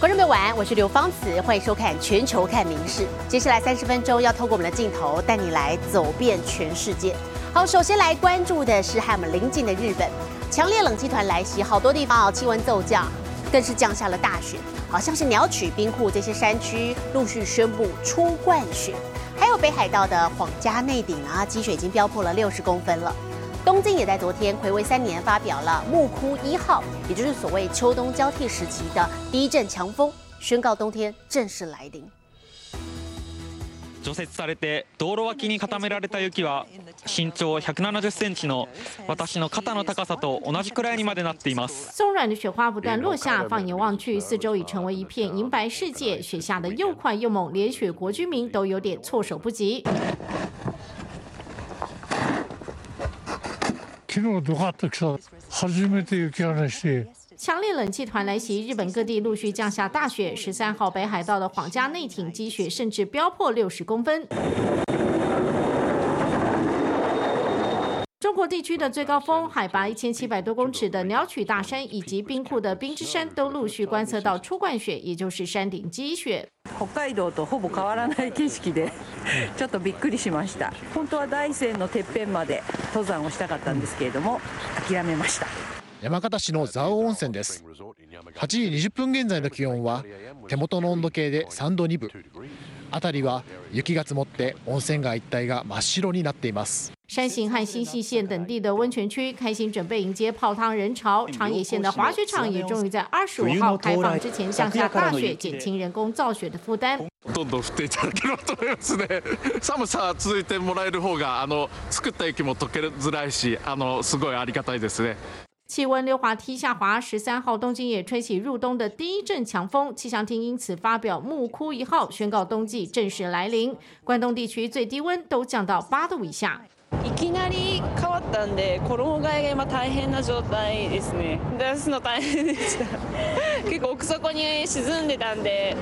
观众朋友晚安，我是刘芳慈，欢迎收看《全球看名事》。接下来三十分钟要透过我们的镜头带你来走遍全世界。好，首先来关注的是和我们邻近的日本，强烈冷气团来袭，好多地方啊气温骤降，更是降下了大雪。好像是鸟取、冰库这些山区陆续宣布初冠雪，还有北海道的皇家内顶啊，积雪已经飙破了六十公分了。东京也在昨天暌违三年发表了木窟一号，也就是所谓秋冬交替时期的第一阵强风，宣告冬天正式来临。除雪されて道路脇に固められた雪は身長170センチの私の肩の高さと同じくらいにまでなっています。松软的雪花不断落下，放眼望去，四周已成为一片银白世界。雪下的又快又猛，连雪国居民都有点措手不及。 强烈冷气团来袭，日本各地陆续降下大雪。十三号北海道的皇家内町积雪甚至飙破六十公分。中国地区的最高峰，海拔一千七百多公尺的鸟取大山以及冰库的冰之山，都陆续观测到初冠雪，也就是山顶积雪。北海道とほぼ変わらない景色で、ちょっとびっくりしました。本当は大山のてっぺんまで登山をしたかったんですけれども、諦めました。山形市の蔵王温泉です8時20分現在の気温は手元の温度計で3度2分辺りは雪が積もって温泉街一帯が真っ白になっています山形和新舄县等地的温泉区开心准备迎接泡汤人潮，长野县的滑雪场也终于在二十五号开放之前降下大雪，减轻人工造雪的负担。どんどん降っていただければと思いますね。寒さ続いてもらえる方があの作った雪も溶けづらいし、あのすごいありがたいですね。气温溜滑梯下滑，十三号东京也吹起入冬的第一阵强风，气象厅因此发表木窟一号，宣告冬季正式来临。关东地区最低温都降到八度以下。 いきなり変わったんで衣替えが今大変な状態ですね。出すの大変でした。結構奥底に沈んでたんで。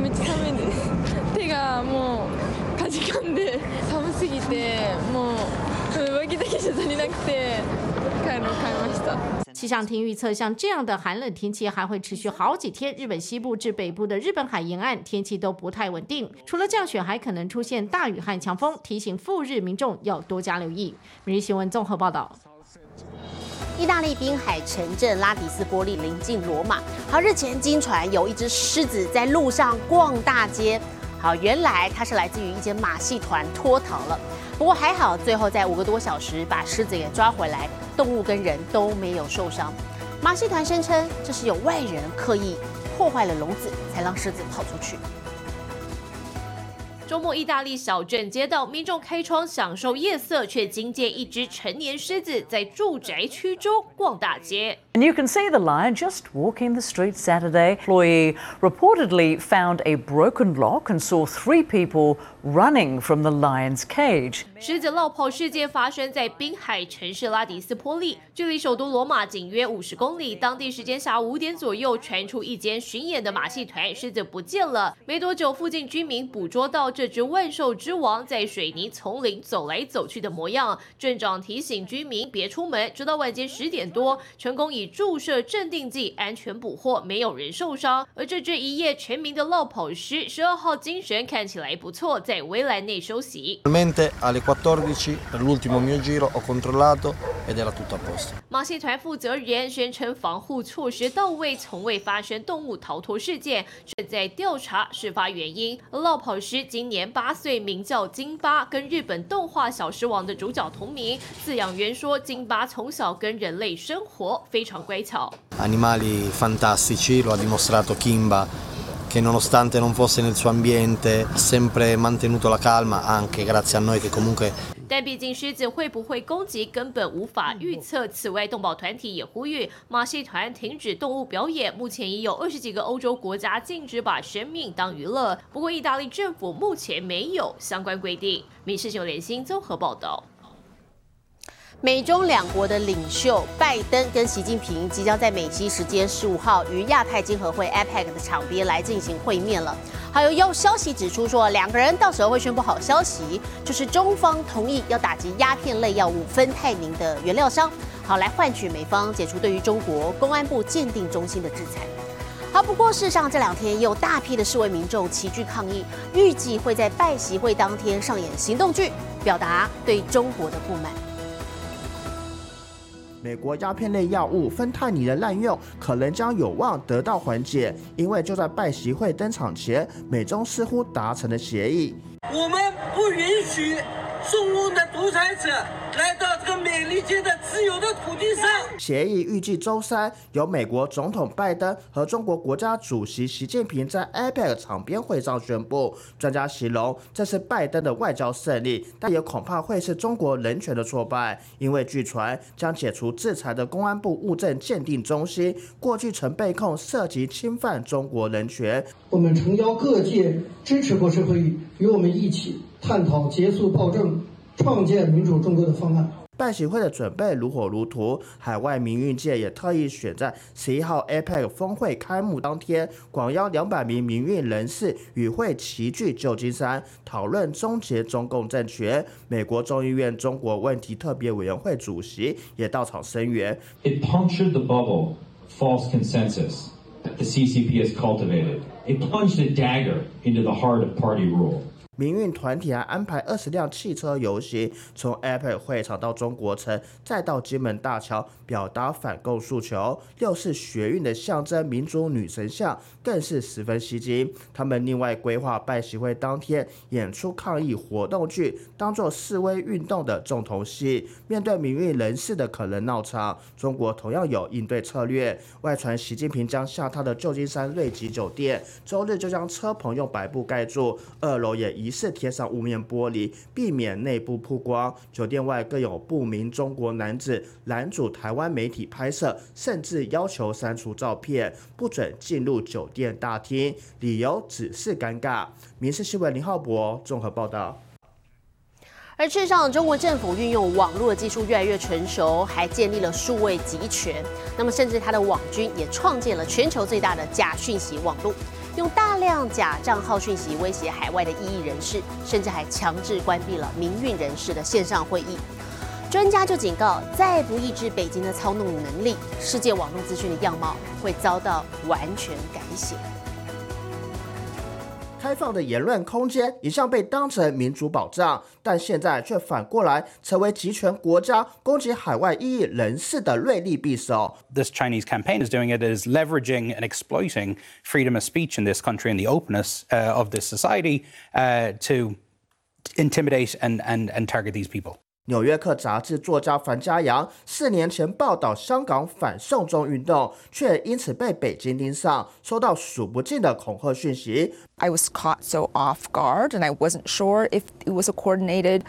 めっちゃ寒いです。手がもうかじかんで寒すぎてもう上着だけじゃ足りなくて帰るの買いました。气象厅预测，像这样的寒冷天气还会持续好几天。日本西部至北部的日本海沿岸天气都不太稳定，除了降雪，还可能出现大雨和强风，提醒赴日民众要多加留意。每日新闻综合报道：意大利滨海城镇拉迪斯波利临近罗马。好，日前经传有一只狮子在路上逛大街。好，原来它是来自于一间马戏团脱逃了。不过还好，最后在五个多小时把狮子给抓回来，动物跟人都没有受伤。马戏团声称这是有外人刻意破坏了笼子，才让狮子跑出去。周末，意大利小镇街道，民众开窗享受夜色，却惊见一只成年狮子在住宅区中逛大街。And you can see the lion just walking the streets Saturday. Employee reportedly found a broken lock and saw three people running from the lion's cage. 狮子落跑事件发生在滨海城市拉迪斯波利，距离首都罗马仅约五十公里。当地时间下午五点左右，传出一间巡演的马戏团狮子不见了。没多久，附近居民捕捉到这这只万兽之王在水泥丛林走来走去的模样。镇长提醒居民别出门，直到晚间十点多，成功以注射镇定剂安全捕获，没有人受伤。而这只一夜成名的落跑狮，十二号精神看起来不错，在围栏内休息。马戏团负责人宣称防护措施到位，从未发生动物逃脱事件，正在调查事发原因。落跑师今年八岁，名叫金巴，跟日本动画《小狮王》的主角同名。饲养员说，金巴从小跟人类生活，非常乖巧。Animali fantastici, lo ha dimostrato Kimba. 但毕竟狮子会不会攻击根本无法预测。此外，动保团体也呼吁马戏团停止动物表演。目前已有二十几个欧洲国家禁止把生命当娱乐，不过意大利政府目前没有相关规定。民事新闻联新综合报道。美中两国的领袖拜登跟习近平即将在美西时间十五号于亚太经合会 APEC 的场边来进行会面了。还有有消息指出说，两个人到时候会宣布好消息，就是中方同意要打击鸦片类药物芬太宁的原料商，好来换取美方解除对于中国公安部鉴定中心的制裁。好，不过事实上这两天也有大批的示威民众齐聚抗议，预计会在拜习会当天上演行动剧，表达对中国的不满。美国鸦片类药物芬太尼的滥用可能将有望得到缓解，因为就在拜习会登场前，美中似乎达成了协议。我们不允许中共的独裁者来到这个美利坚的自由的土地上。协议预计周三由美国总统拜登和中国国家主席习近平在 APEC 场边会上宣布。专家形容这是拜登的外交胜利，但也恐怕会是中国人权的挫败，因为据传将解除制裁的公安部物证鉴定中心，过去曾被控涉及侵犯中国人权。我们诚邀各界支持国事会议，与我们一起探讨结束暴政、创建民主中国的方案。拜习会的准备如火如荼，海外民运界也特意选在十一号 APEC 峰会开幕当天，广邀两百名民运人士与会齐聚旧金山，讨论终结中共政权。美国众议院中国问题特别委员会主席也到场声援。It punctured the bubble, false consensus that the CCP has cultivated. It plunged a dagger into the heart of party rule. 民运团体还安排二十辆汽车游行，从 Apple 会场到中国城，再到金门大桥，表达反共诉求。六是学运的象征民主女神像更是十分吸睛。他们另外规划拜习会当天演出抗议活动剧，当做示威运动的重头戏。面对民运人士的可能闹场，中国同样有应对策略。外传习近平将下榻的旧金山瑞吉酒店，周日就将车棚用白布盖住，二楼也疑似贴上雾面玻璃，避免内部曝光。酒店外更有不明中国男子拦阻台湾媒体拍摄，甚至要求删除照片，不准进入酒店大厅，理由只是尴尬。民事新闻林浩博综合报道。而事实上，中国政府运用网络技术越来越成熟，还建立了数位集权。那么，甚至它的网军也创建了全球最大的假讯息网络，用大量假账号讯息威胁海外的异议人士，甚至还强制关闭了民运人士的线上会议。专家就警告，再不抑制北京的操弄能力，世界网络资讯的样貌会遭到完全改写。开放的言论空间一向被当成民主保障，但现在却反过来成为集权国家攻击海外异议人士的锐利匕首。 This Chinese campaign is doing it is leveraging and exploiting freedom of speech in this country and the openness uh, of this society uh, to intimidate and, and, and target these people. 纽约客杂志作家樊家阳四年前报道香港反送中运动，却因此被北京盯上，收到数不尽的恐吓讯息。I was caught so off guard, and I wasn't sure if it was a coordinated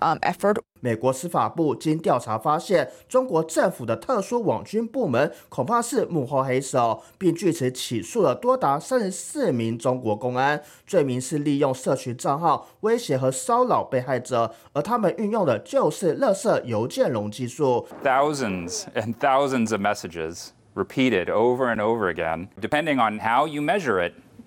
um, effort. 美国司法部经调查发现，中国政府的特殊网军部门恐怕是幕后黑手，并据此起诉了多达三十四名中国公安，罪名是利用社群账号威胁和骚扰被害者，而他们运用的就是垃圾邮件龙技术。thousands and thousands of messages repeated over and over again. Depending on how you measure it,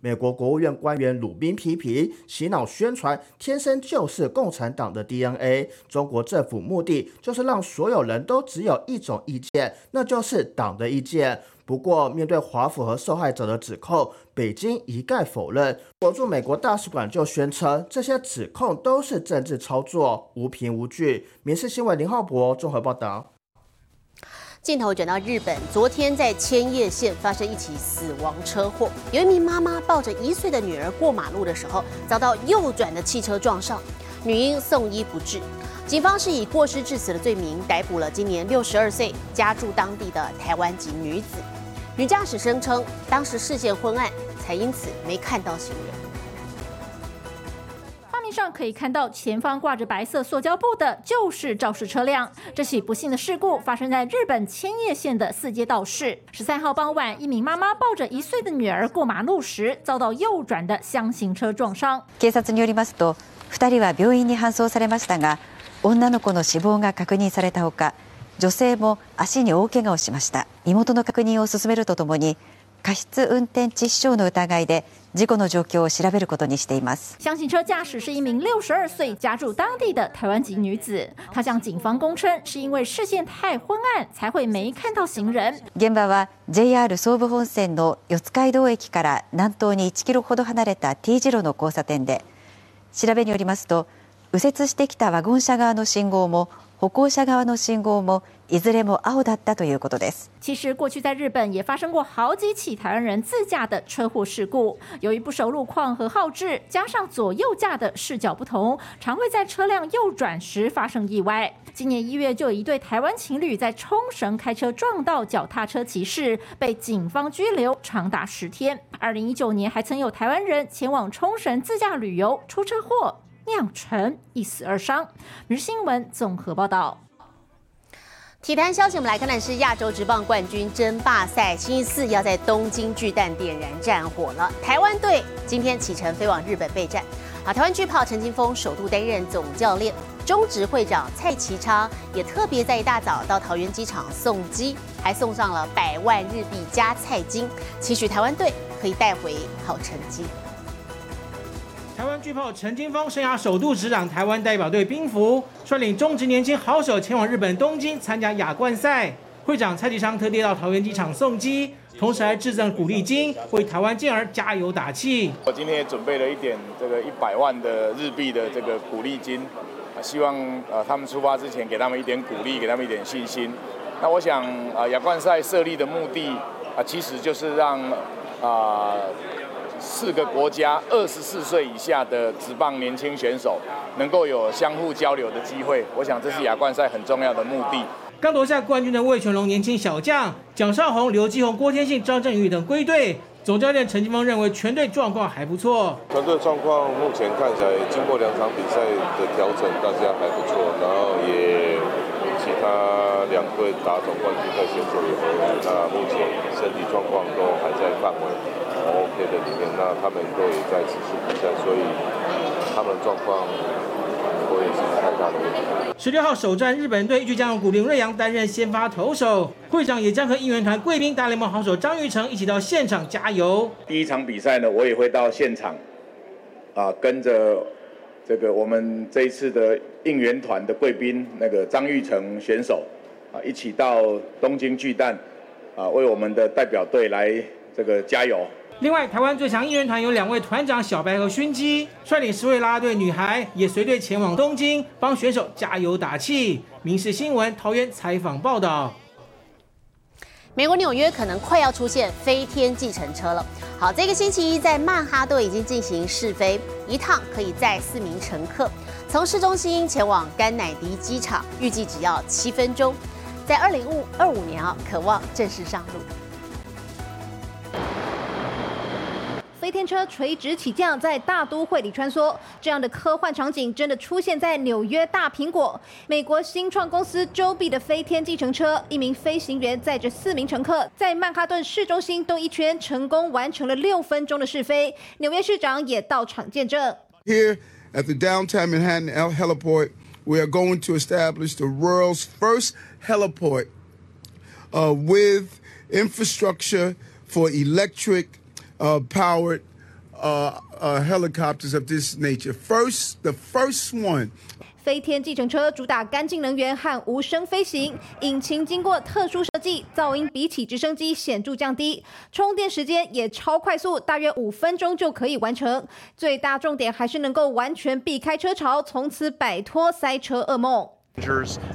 美国国务院官员鲁宾批评洗脑宣传天生就是共产党的 DNA。中国政府目的就是让所有人都只有一种意见，那就是党的意见。不过，面对华府和受害者的指控，北京一概否认。国驻美国大使馆就宣称，这些指控都是政治操作，无凭无据。民事新闻林浩博综合报道。镜头转到日本，昨天在千叶县发生一起死亡车祸，有一名妈妈抱着一岁的女儿过马路的时候，遭到右转的汽车撞上，女婴送医不治。警方是以过失致死的罪名逮捕了今年六十二岁家住当地的台湾籍女子。女驾驶声称，当时视线昏暗，才因此没看到行人。画面上可以看到，前方挂着白色塑胶布的，就是肇事车辆。这起不幸的事故发生在日本千叶县的四街道市。十三号傍晚，一名妈妈抱着一岁的女儿过马路时，遭到右转的厢型车撞伤。警察によりますと、2人は病院に搬送されましたが、 女の子の死亡が確認されたほか女性も足に大怪我をしました身元の確認を進めるとともに 過失運転致死傷の疑いで事故の状況を調べることにしています厢型车驾驶是一名六十二岁家住当地的台湾籍女子，她向警方供称，是因为视线太昏暗才会没看到行人。現場は JR 総武本線の四街道駅から南東に1キロほど離れた T 字路の交差点で調べによりますと右折してきたワゴン車側の信号も歩行者側の信号もいずれも青だったということです。其实过去在日本也发生过好几起台湾人自驾的车祸事故，由于不熟路况和后置，加上左右驾的视角不同，常会在车辆右转时发生意外。今年一月就有一对台湾情侣在冲绳开车撞到脚踏车骑士，被警方拘留长达十天。二零一九年还曾有台湾人前往冲绳自驾旅游出车祸。 酿成一死二伤。日新闻综合报道。体坛消息，我们来看的是亚洲职棒冠军争霸赛，星期四要在东京巨蛋点燃战火了。台湾队今天启程飞往日本备战。啊，台湾巨炮陈金峰首度担任总教练，中职会长蔡其昌也特别在一大早到桃园机场送机，还送上了百万日币加菜金，期许台湾队可以带回好成绩。台湾巨炮陈金峰生涯首度执掌台湾代表队兵符，率领中职年轻好手前往日本东京参加亚冠赛。会长蔡继昌特地到桃园机场送机，同时还致赠鼓励金，为台湾健儿加油打气。我今天也准备了一点这个一百万的日币的这个鼓励金，啊，希望呃他们出发之前给他们一点鼓励，给他们一点信心。那我想啊，亚冠赛设立的目的啊，其实就是让啊。四个国家二十四岁以下的职棒年轻选手能够有相互交流的机会，我想这是亚冠赛很重要的目的。刚夺下冠军的魏全龙年轻小将蒋少红、刘继红、郭天信、张振宇等归队，总教练陈金峰认为全队状况还不错。团队状况目前看起来，经过两场比赛的调整，大家还不错，然后也其他两队打总冠军的选手也，那目前身体状况都还在范围。OK 的里面，那他们都也在持续比赛，所以他们状况十六号首战日本队预计将由古林瑞阳担任先发投手，会长也将和应援团贵宾大联盟好手张玉成一起到现场加油。第一场比赛呢，我也会到现场，啊，跟着这个我们这一次的应援团的贵宾那个张玉成选手，啊，一起到东京巨蛋，啊，为我们的代表队来这个加油。另外，台湾最强应援团有两位团长小白和勋基，率领十位啦啦队女孩也随队前往东京，帮选手加油打气。民事新闻桃园采访报道。美国纽约可能快要出现飞天计程车了。好，这个星期一在曼哈顿已经进行试飞，一趟可以载四名乘客，从市中心前往甘乃迪机场，预计只要七分钟，在二零五二五年啊，渴望正式上路。飞天车垂直起降，在大都会里穿梭，这样的科幻场景真的出现在纽约大苹果。美国新创公司 Joby 的飞天计程车，一名飞行员载着四名乘客，在曼哈顿市中心兜一圈，成功完成了六分钟的试飞。纽约市长也到场见证。Here at the downtown Manhattan heliport, we are going to establish the world's first heliport uh, with infrastructure for electric uh, powered uh, uh, helicopters of this nature. First, the first one. 飞天计程车主打干净能源和无声飞行，引擎经过特殊设计，噪音比起直升机显著降低，充电时间也超快速，大约五分钟就可以完成。最大重点还是能够完全避开车潮，从此摆脱塞车噩梦。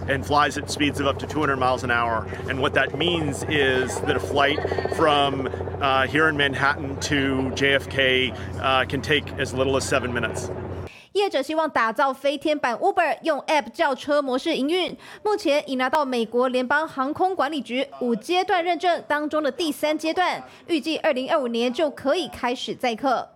and flies at speeds of up to 200 miles an hour. And what that means is that a flight from uh, here in Manhattan to JFK uh, can take as little as seven minutes. 业者希望打造飞天版 Uber，用 App 叫车模式营运。目前已拿到美国联邦航空管理局五阶段认证当中的第三阶段，预计二零二五年就可以开始载客。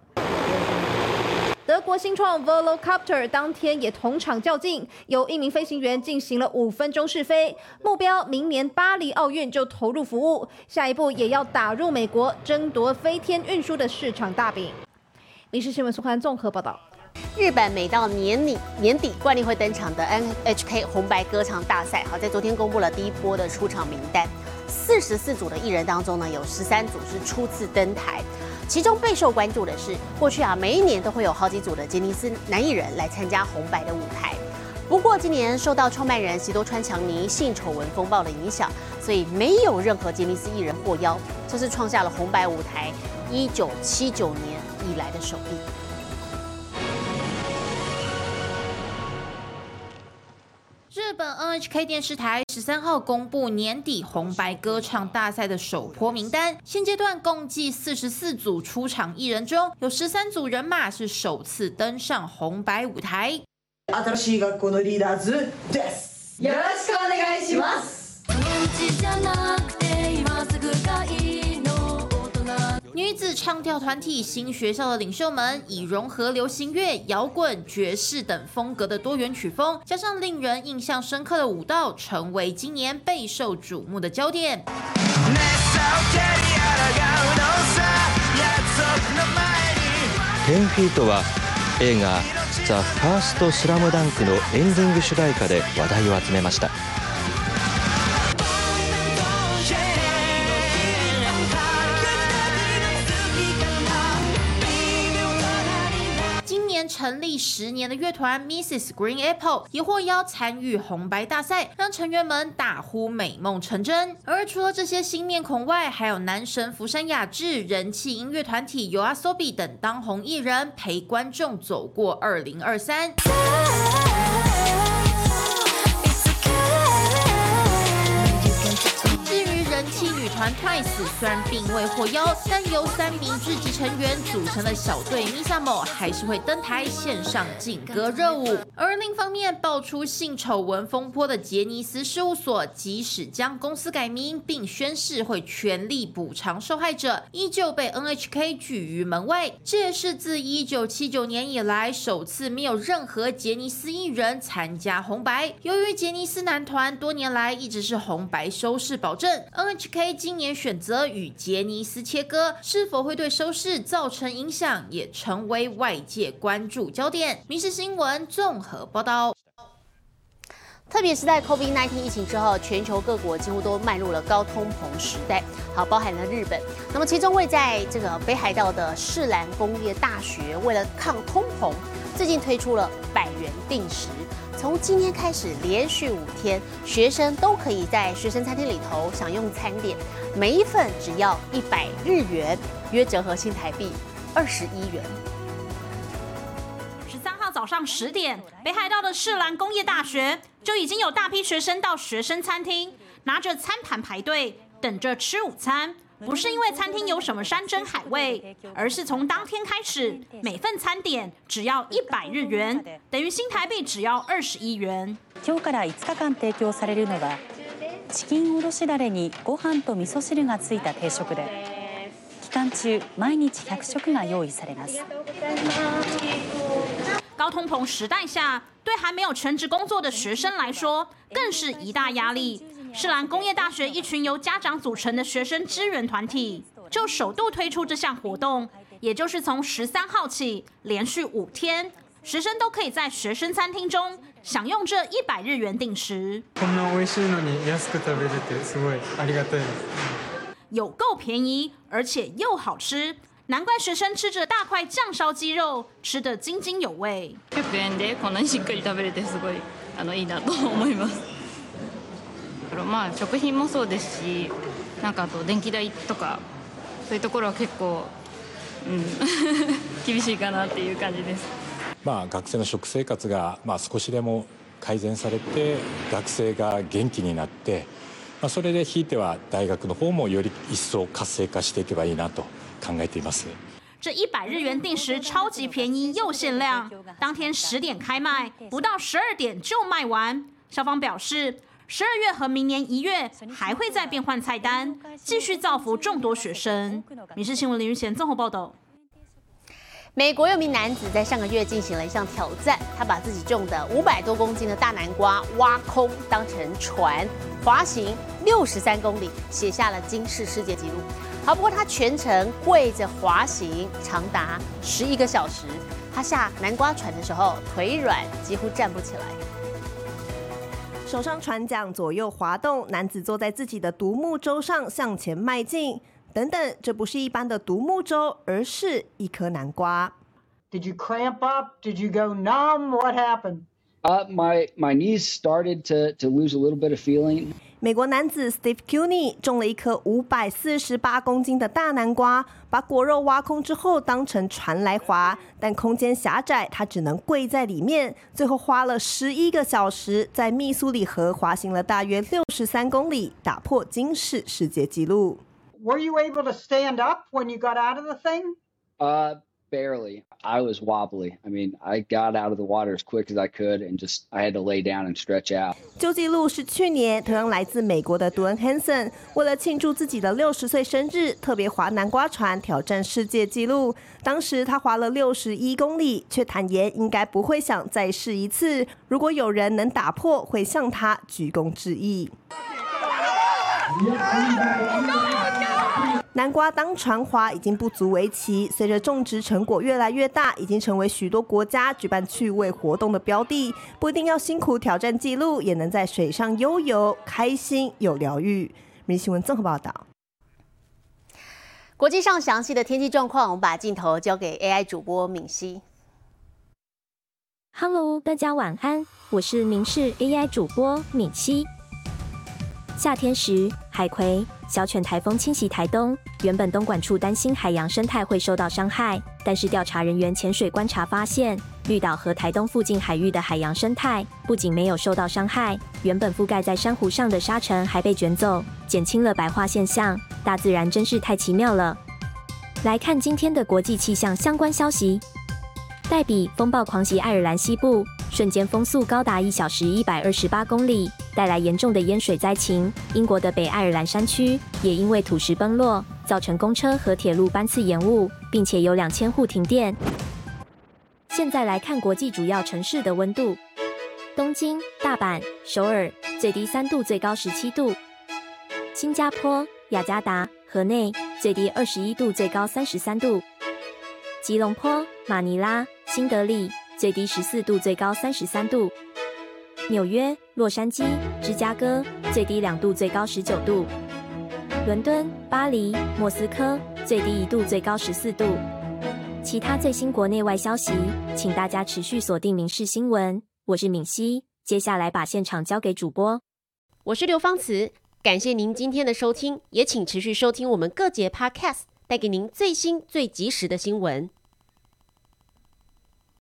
德国新创 Volocopter 当天也同场较劲，由一名飞行员进行了五分钟试飞，目标明年巴黎奥运就投入服务，下一步也要打入美国，争夺飞天运输的市场大饼。民事新闻苏涵综合报道。日本每到年底年底惯例会登场的 NHK 红白歌唱大赛，好在昨天公布了第一波的出场名单。四十四组的艺人当中呢，有十三组是初次登台，其中备受关注的是，过去啊每一年都会有好几组的杰尼斯男艺人来参加红白的舞台。不过今年受到创办人西多川强尼性丑闻风暴的影响，所以没有任何杰尼斯艺人获邀，这是创下了红白舞台一九七九年以来的首例。本 NHK 电视台十三号公布年底红白歌唱大赛的首波名单，现阶段共计四十四组出场艺人中，有十三组人马是首次登上红白舞台。新しい学校のリーダーズです。よろしくお願いします。 唱跳团体新学校的领袖们，以融合流行乐、摇滚、爵士等风格的多元曲风，加上令人印象深刻的舞蹈，成为今年备受瞩目的焦点。10フィートは映画「ザ・ファーストスラムダンクのエンディング主題歌で話題を集めました。 十年的乐团 Mrs. Green Apple 也获邀参与红白大赛，让成员们大呼美梦成真。而除了这些新面孔外，还有男神福山雅治、人气音乐团体 YOASOBI 等当红艺人陪观众走过二零二三。团 Twice 虽然并未获邀，但由三名至极成员组成的小队 Misamo 还是会登台线上劲歌热舞。而另一方面，爆出性丑闻风波的杰尼斯事务所，即使将公司改名并宣誓会全力补偿受害者，依旧被 NHK 拒于门外。这也是自1979年以来首次没有任何杰尼斯艺人参加红白。由于杰尼斯男团多年来一直是红白收视保证，NHK。今年选择与杰尼斯切割，是否会对收视造成影响，也成为外界关注焦点。民事新闻综合报道。特别是在 COVID-19 疫情之后，全球各国几乎都迈入了高通膨时代，好，包含了日本。那么，其中位在这个北海道的世兰工业大学，为了抗通膨，最近推出了百元定时。从今天开始，连续五天，学生都可以在学生餐厅里头享用餐点，每一份只要一百日元，约折合新台币二十一元。十三号早上十点，北海道的世兰工业大学就已经有大批学生到学生餐厅，拿着餐盘排队，等着吃午餐。不是因为餐厅有什么山珍海味，而是从当天开始，每份餐点只要一百日元，等于新台币只要二十一元。今日から5日間提供されるのはチキンおろしだれにご飯と味噌汁がついた定食で、期間中毎日100食が用意されます。高通膨时代下，对还没有全职工作的学生来说，更是一大压力。 世兰工业大学一群由家长组成的学生支援团体，就首度推出这项活动，也就是从十三号起，连续五天，学生都可以在学生餐厅中享用这一百日元定时。有够便宜，而且又好吃，难怪学生吃着大块酱烧鸡肉，吃得津津有味。まあ食品もそうですしなんかあと電気代とかそういうところは結構、うん、厳しいかなっていう感じです。まあ学生の食生活がまあ少しでも改善されて学生が元気になって、まあ、それでひいては大学の方もより一層活性化していけばいいなと考えています。这一百日元定时超级便宜又限量，当天十点开卖，不到十二点就卖完。校方表示。十二月和明年一月还会再变换菜单，继续造福众多学生。民事新闻林玉贤综合报道。美国有名男子在上个月进行了一项挑战，他把自己种的五百多公斤的大南瓜挖空，当成船滑行六十三公里，写下了惊世世界纪录。好，不过他全程跪着滑行，长达十一个小时。他下南瓜船的时候腿软，几乎站不起来。手上船桨左右滑动，男子坐在自己的独木舟上向前迈进。等等，这不是一般的独木舟，而是一颗南瓜。Did you cramp up? Did you go numb? What happened? Uh, my my knees started to to lose a little bit of feeling. 美国男子 Steve Cuny 种了一颗五百四十八公斤的大南瓜，把果肉挖空之后当成船来划，但空间狭窄，他只能跪在里面。最后花了十一个小时，在密苏里河滑行了大约六十三公里，打破金氏世界纪录。Were you able to stand up when you got out of the thing? Uh, barely. I was wobbly. I mean, I got out of the water as quick as I could and just I had to lay down and stretch out. 旧纪录是去年同样来自美国的 d w a n Hanson，为了庆祝自己的六十岁生日，特别划南瓜船挑战世界纪录。当时他划了六十一公里，却坦言应该不会想再试一次。如果有人能打破，会向他鞠躬致意。南瓜当船滑已经不足为奇，随着种植成果越来越大，已经成为许多国家举办趣味活动的标的。不一定要辛苦挑战纪录，也能在水上悠游，开心有疗愈。明新闻综合报道。国际上详细的天气状况，我们把镜头交给 AI 主播敏熙。Hello，大家晚安，我是明视 AI 主播敏熙。夏天时，海葵。小犬台风侵袭台东，原本东莞处担心海洋生态会受到伤害，但是调查人员潜水观察发现，绿岛和台东附近海域的海洋生态不仅没有受到伤害，原本覆盖在珊瑚上的沙尘还被卷走，减轻了白化现象。大自然真是太奇妙了。来看今天的国际气象相关消息：黛比风暴狂袭爱尔兰西部。瞬间风速高达一小时一百二十八公里，带来严重的淹水灾情。英国的北爱尔兰山区也因为土石崩落，造成公车和铁路班次延误，并且有两千户停电。现在来看国际主要城市的温度：东京、大阪、首尔，最低三度，最高十七度；新加坡、雅加达、河内，最低二十一度，最高三十三度；吉隆坡、马尼拉、新德里。最低十四度，最高三十三度。纽约、洛杉矶、芝加哥，最低两度，最高十九度。伦敦、巴黎、莫斯科，最低一度，最高十四度。其他最新国内外消息，请大家持续锁定《民事新闻》。我是敏熙，接下来把现场交给主播。我是刘芳慈，感谢您今天的收听，也请持续收听我们各节 Podcast，带给您最新最及时的新闻。